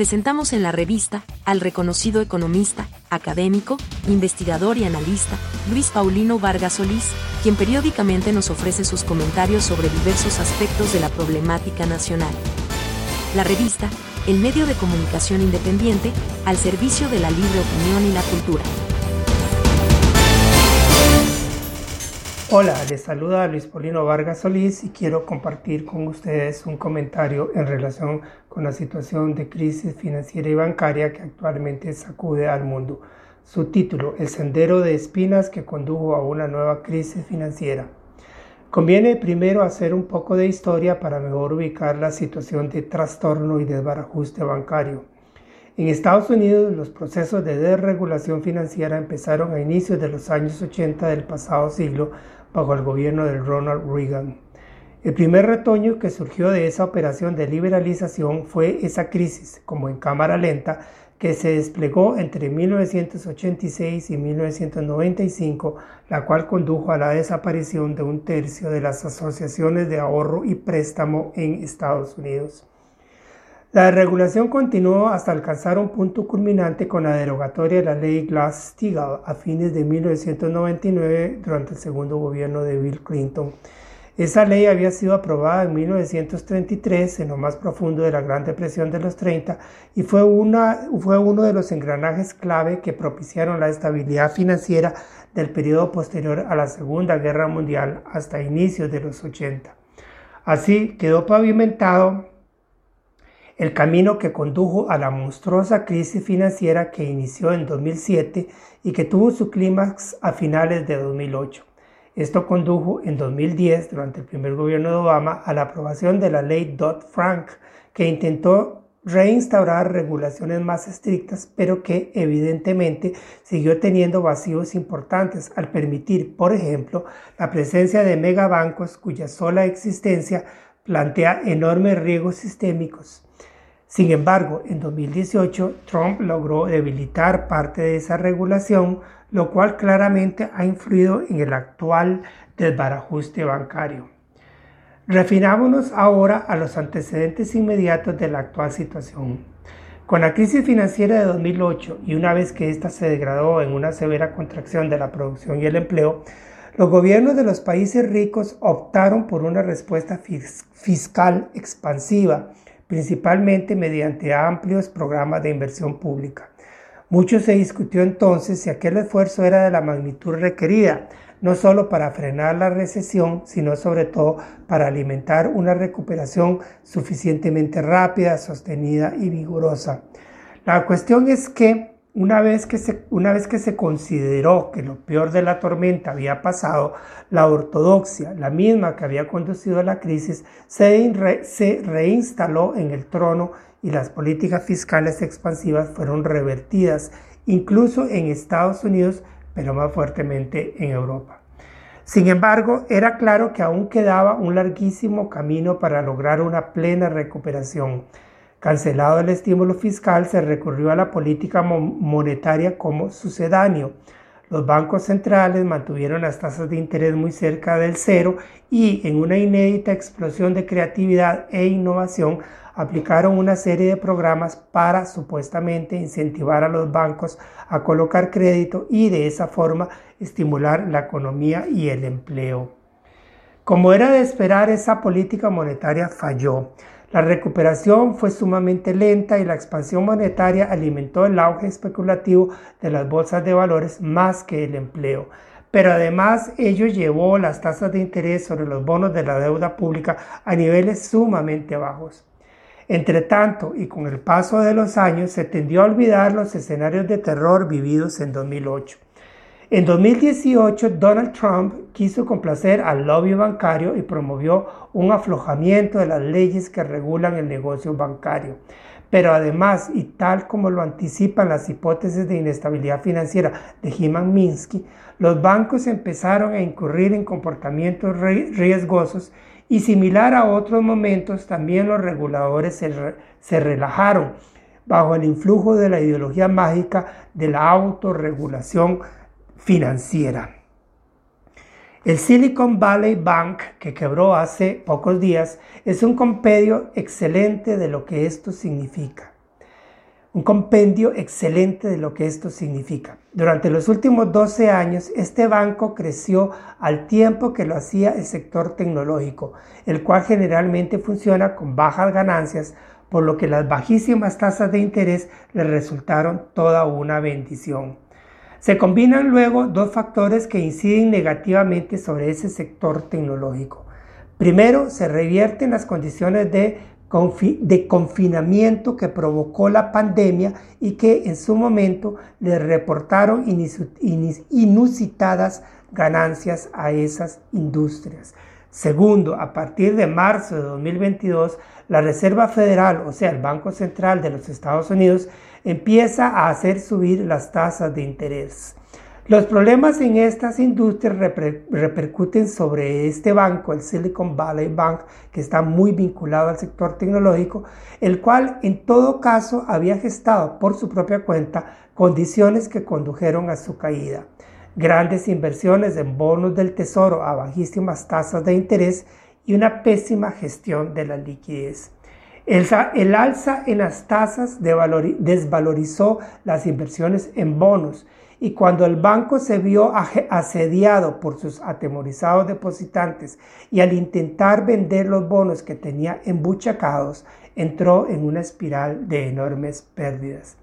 presentamos en la revista al reconocido economista, académico, investigador y analista, Luis Paulino Vargas Solís, quien periódicamente nos ofrece sus comentarios sobre diversos aspectos de la problemática nacional. La revista, el medio de comunicación independiente, al servicio de la libre opinión y la cultura. Hola, les saluda Luis Paulino Vargas Solís y quiero compartir con ustedes un comentario en relación con la situación de crisis financiera y bancaria que actualmente sacude al mundo. Su título, El sendero de espinas que condujo a una nueva crisis financiera. Conviene primero hacer un poco de historia para mejor ubicar la situación de trastorno y desbarajuste bancario. En Estados Unidos, los procesos de desregulación financiera empezaron a inicios de los años 80 del pasado siglo bajo el gobierno de Ronald Reagan. El primer retoño que surgió de esa operación de liberalización fue esa crisis, como en cámara lenta, que se desplegó entre 1986 y 1995, la cual condujo a la desaparición de un tercio de las asociaciones de ahorro y préstamo en Estados Unidos. La regulación continuó hasta alcanzar un punto culminante con la derogatoria de la ley Glass-Steagall a fines de 1999 durante el segundo gobierno de Bill Clinton. Esa ley había sido aprobada en 1933, en lo más profundo de la Gran Depresión de los 30, y fue, una, fue uno de los engranajes clave que propiciaron la estabilidad financiera del periodo posterior a la Segunda Guerra Mundial hasta inicios de los 80. Así quedó pavimentado el camino que condujo a la monstruosa crisis financiera que inició en 2007 y que tuvo su clímax a finales de 2008. Esto condujo en 2010, durante el primer gobierno de Obama, a la aprobación de la ley Dodd-Frank, que intentó reinstaurar regulaciones más estrictas, pero que evidentemente siguió teniendo vacíos importantes al permitir, por ejemplo, la presencia de megabancos cuya sola existencia plantea enormes riesgos sistémicos. Sin embargo, en 2018 Trump logró debilitar parte de esa regulación, lo cual claramente ha influido en el actual desbarajuste bancario. Refinámonos ahora a los antecedentes inmediatos de la actual situación. Con la crisis financiera de 2008 y una vez que ésta se degradó en una severa contracción de la producción y el empleo, los gobiernos de los países ricos optaron por una respuesta fiscal expansiva principalmente mediante amplios programas de inversión pública. Mucho se discutió entonces si aquel esfuerzo era de la magnitud requerida, no solo para frenar la recesión, sino sobre todo para alimentar una recuperación suficientemente rápida, sostenida y vigorosa. La cuestión es que una vez, que se, una vez que se consideró que lo peor de la tormenta había pasado, la ortodoxia, la misma que había conducido a la crisis, se, se reinstaló en el trono y las políticas fiscales expansivas fueron revertidas, incluso en Estados Unidos, pero más fuertemente en Europa. Sin embargo, era claro que aún quedaba un larguísimo camino para lograr una plena recuperación. Cancelado el estímulo fiscal, se recurrió a la política monetaria como sucedáneo. Los bancos centrales mantuvieron las tasas de interés muy cerca del cero y en una inédita explosión de creatividad e innovación aplicaron una serie de programas para supuestamente incentivar a los bancos a colocar crédito y de esa forma estimular la economía y el empleo. Como era de esperar, esa política monetaria falló. La recuperación fue sumamente lenta y la expansión monetaria alimentó el auge especulativo de las bolsas de valores más que el empleo. Pero además ello llevó las tasas de interés sobre los bonos de la deuda pública a niveles sumamente bajos. Entre tanto, y con el paso de los años, se tendió a olvidar los escenarios de terror vividos en 2008. En 2018, Donald Trump quiso complacer al lobby bancario y promovió un aflojamiento de las leyes que regulan el negocio bancario. Pero además, y tal como lo anticipan las hipótesis de inestabilidad financiera de Hyman Minsky, los bancos empezaron a incurrir en comportamientos riesgosos y similar a otros momentos, también los reguladores se, se relajaron bajo el influjo de la ideología mágica de la autorregulación financiera. El Silicon Valley Bank, que quebró hace pocos días, es un compendio excelente de lo que esto significa. un compendio excelente de lo que esto significa. Durante los últimos 12 años, este banco creció al tiempo que lo hacía el sector tecnológico, el cual generalmente funciona con bajas ganancias, por lo que las bajísimas tasas de interés le resultaron toda una bendición. Se combinan luego dos factores que inciden negativamente sobre ese sector tecnológico. Primero, se revierten las condiciones de confinamiento que provocó la pandemia y que en su momento le reportaron inusitadas ganancias a esas industrias. Segundo, a partir de marzo de 2022, la Reserva Federal, o sea, el Banco Central de los Estados Unidos, empieza a hacer subir las tasas de interés. Los problemas en estas industrias repercuten sobre este banco, el Silicon Valley Bank, que está muy vinculado al sector tecnológico, el cual en todo caso había gestado por su propia cuenta condiciones que condujeron a su caída. Grandes inversiones en bonos del tesoro a bajísimas tasas de interés y una pésima gestión de la liquidez. El, alza en las tasas desvalorizó las inversiones en bonos y cuando el banco se vio asediado por sus atemorizados depositantes y al intentar vender los bonos que tenía embuchacados, entró en una espiral de enormes pérdidas.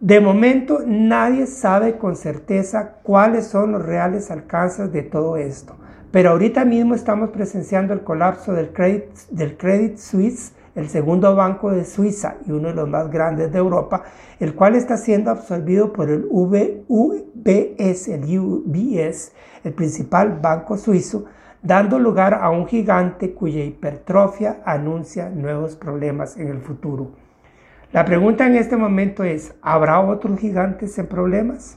De momento nadie sabe con certeza cuáles son los reales alcances de todo esto, pero ahorita mismo estamos presenciando el colapso del Credit, del credit Suisse el segundo banco de Suiza y uno de los más grandes de Europa, el cual está siendo absorbido por el UBS, el el principal banco suizo, dando lugar a un gigante cuya hipertrofia anuncia nuevos problemas en el futuro. La pregunta en este momento es, ¿habrá otros gigantes en problemas?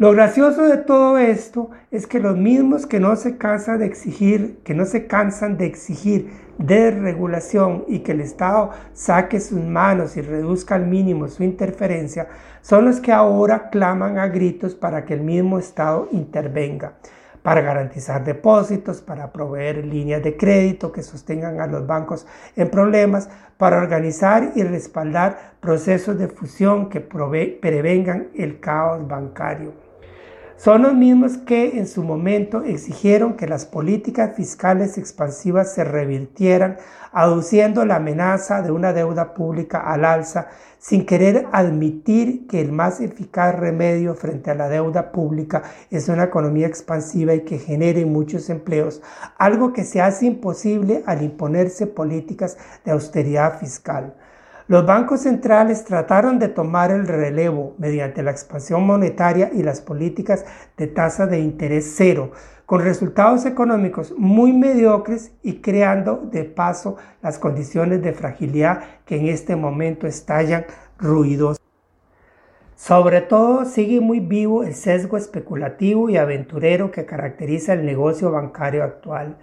Lo gracioso de todo esto es que los mismos que no se cansan de exigir, que no se cansan de exigir desregulación y que el Estado saque sus manos y reduzca al mínimo su interferencia, son los que ahora claman a gritos para que el mismo Estado intervenga para garantizar depósitos, para proveer líneas de crédito que sostengan a los bancos en problemas, para organizar y respaldar procesos de fusión que prevengan el caos bancario. Son los mismos que en su momento exigieron que las políticas fiscales expansivas se revirtieran, aduciendo la amenaza de una deuda pública al alza, sin querer admitir que el más eficaz remedio frente a la deuda pública es una economía expansiva y que genere muchos empleos, algo que se hace imposible al imponerse políticas de austeridad fiscal. Los bancos centrales trataron de tomar el relevo mediante la expansión monetaria y las políticas de tasa de interés cero, con resultados económicos muy mediocres y creando de paso las condiciones de fragilidad que en este momento estallan ruidos. Sobre todo sigue muy vivo el sesgo especulativo y aventurero que caracteriza el negocio bancario actual.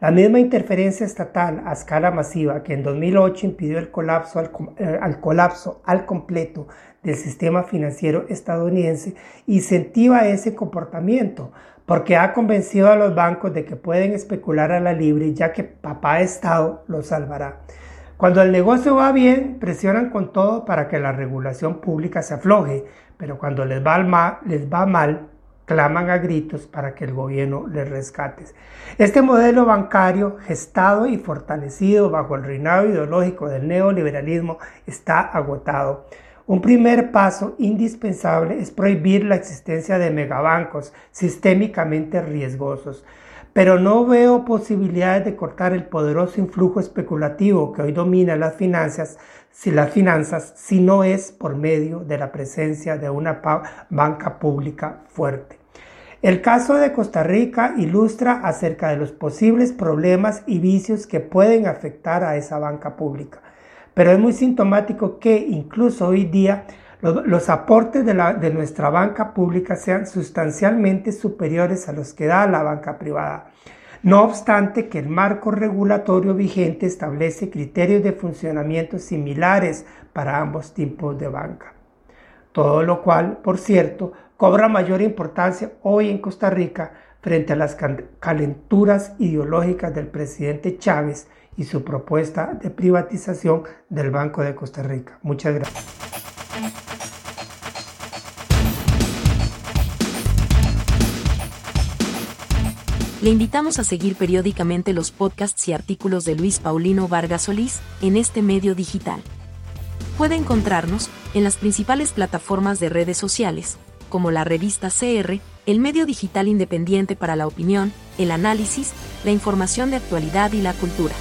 La misma interferencia estatal a escala masiva que en 2008 impidió el colapso al, eh, al, colapso al completo del sistema financiero estadounidense incentiva ese comportamiento porque ha convencido a los bancos de que pueden especular a la libre ya que papá Estado los salvará. Cuando el negocio va bien, presionan con todo para que la regulación pública se afloje, pero cuando les va mal, les va mal claman a gritos para que el gobierno les rescate. Este modelo bancario, gestado y fortalecido bajo el reinado ideológico del neoliberalismo, está agotado. Un primer paso indispensable es prohibir la existencia de megabancos sistémicamente riesgosos, pero no veo posibilidades de cortar el poderoso influjo especulativo que hoy domina las finanzas si las finanzas si no es por medio de la presencia de una banca pública fuerte. El caso de Costa Rica ilustra acerca de los posibles problemas y vicios que pueden afectar a esa banca pública. Pero es muy sintomático que incluso hoy día los, aportes de, de nuestra banca pública sean sustancialmente superiores a los que da la banca privada. No obstante que el marco regulatorio vigente establece criterios de funcionamiento similares para ambos tipos de banca. Todo lo cual, por cierto, cobra mayor importancia hoy en Costa Rica frente a las calenturas ideológicas del presidente Chávez y su propuesta de privatización del Banco de Costa Rica. Muchas gracias. Le invitamos a seguir periódicamente los podcasts y artículos de Luis Paulino Vargas Solís en este medio digital. Puede encontrarnos en las principales plataformas de redes sociales, como la revista CR, el medio digital independiente para la opinión, el análisis, la información de actualidad y la cultura.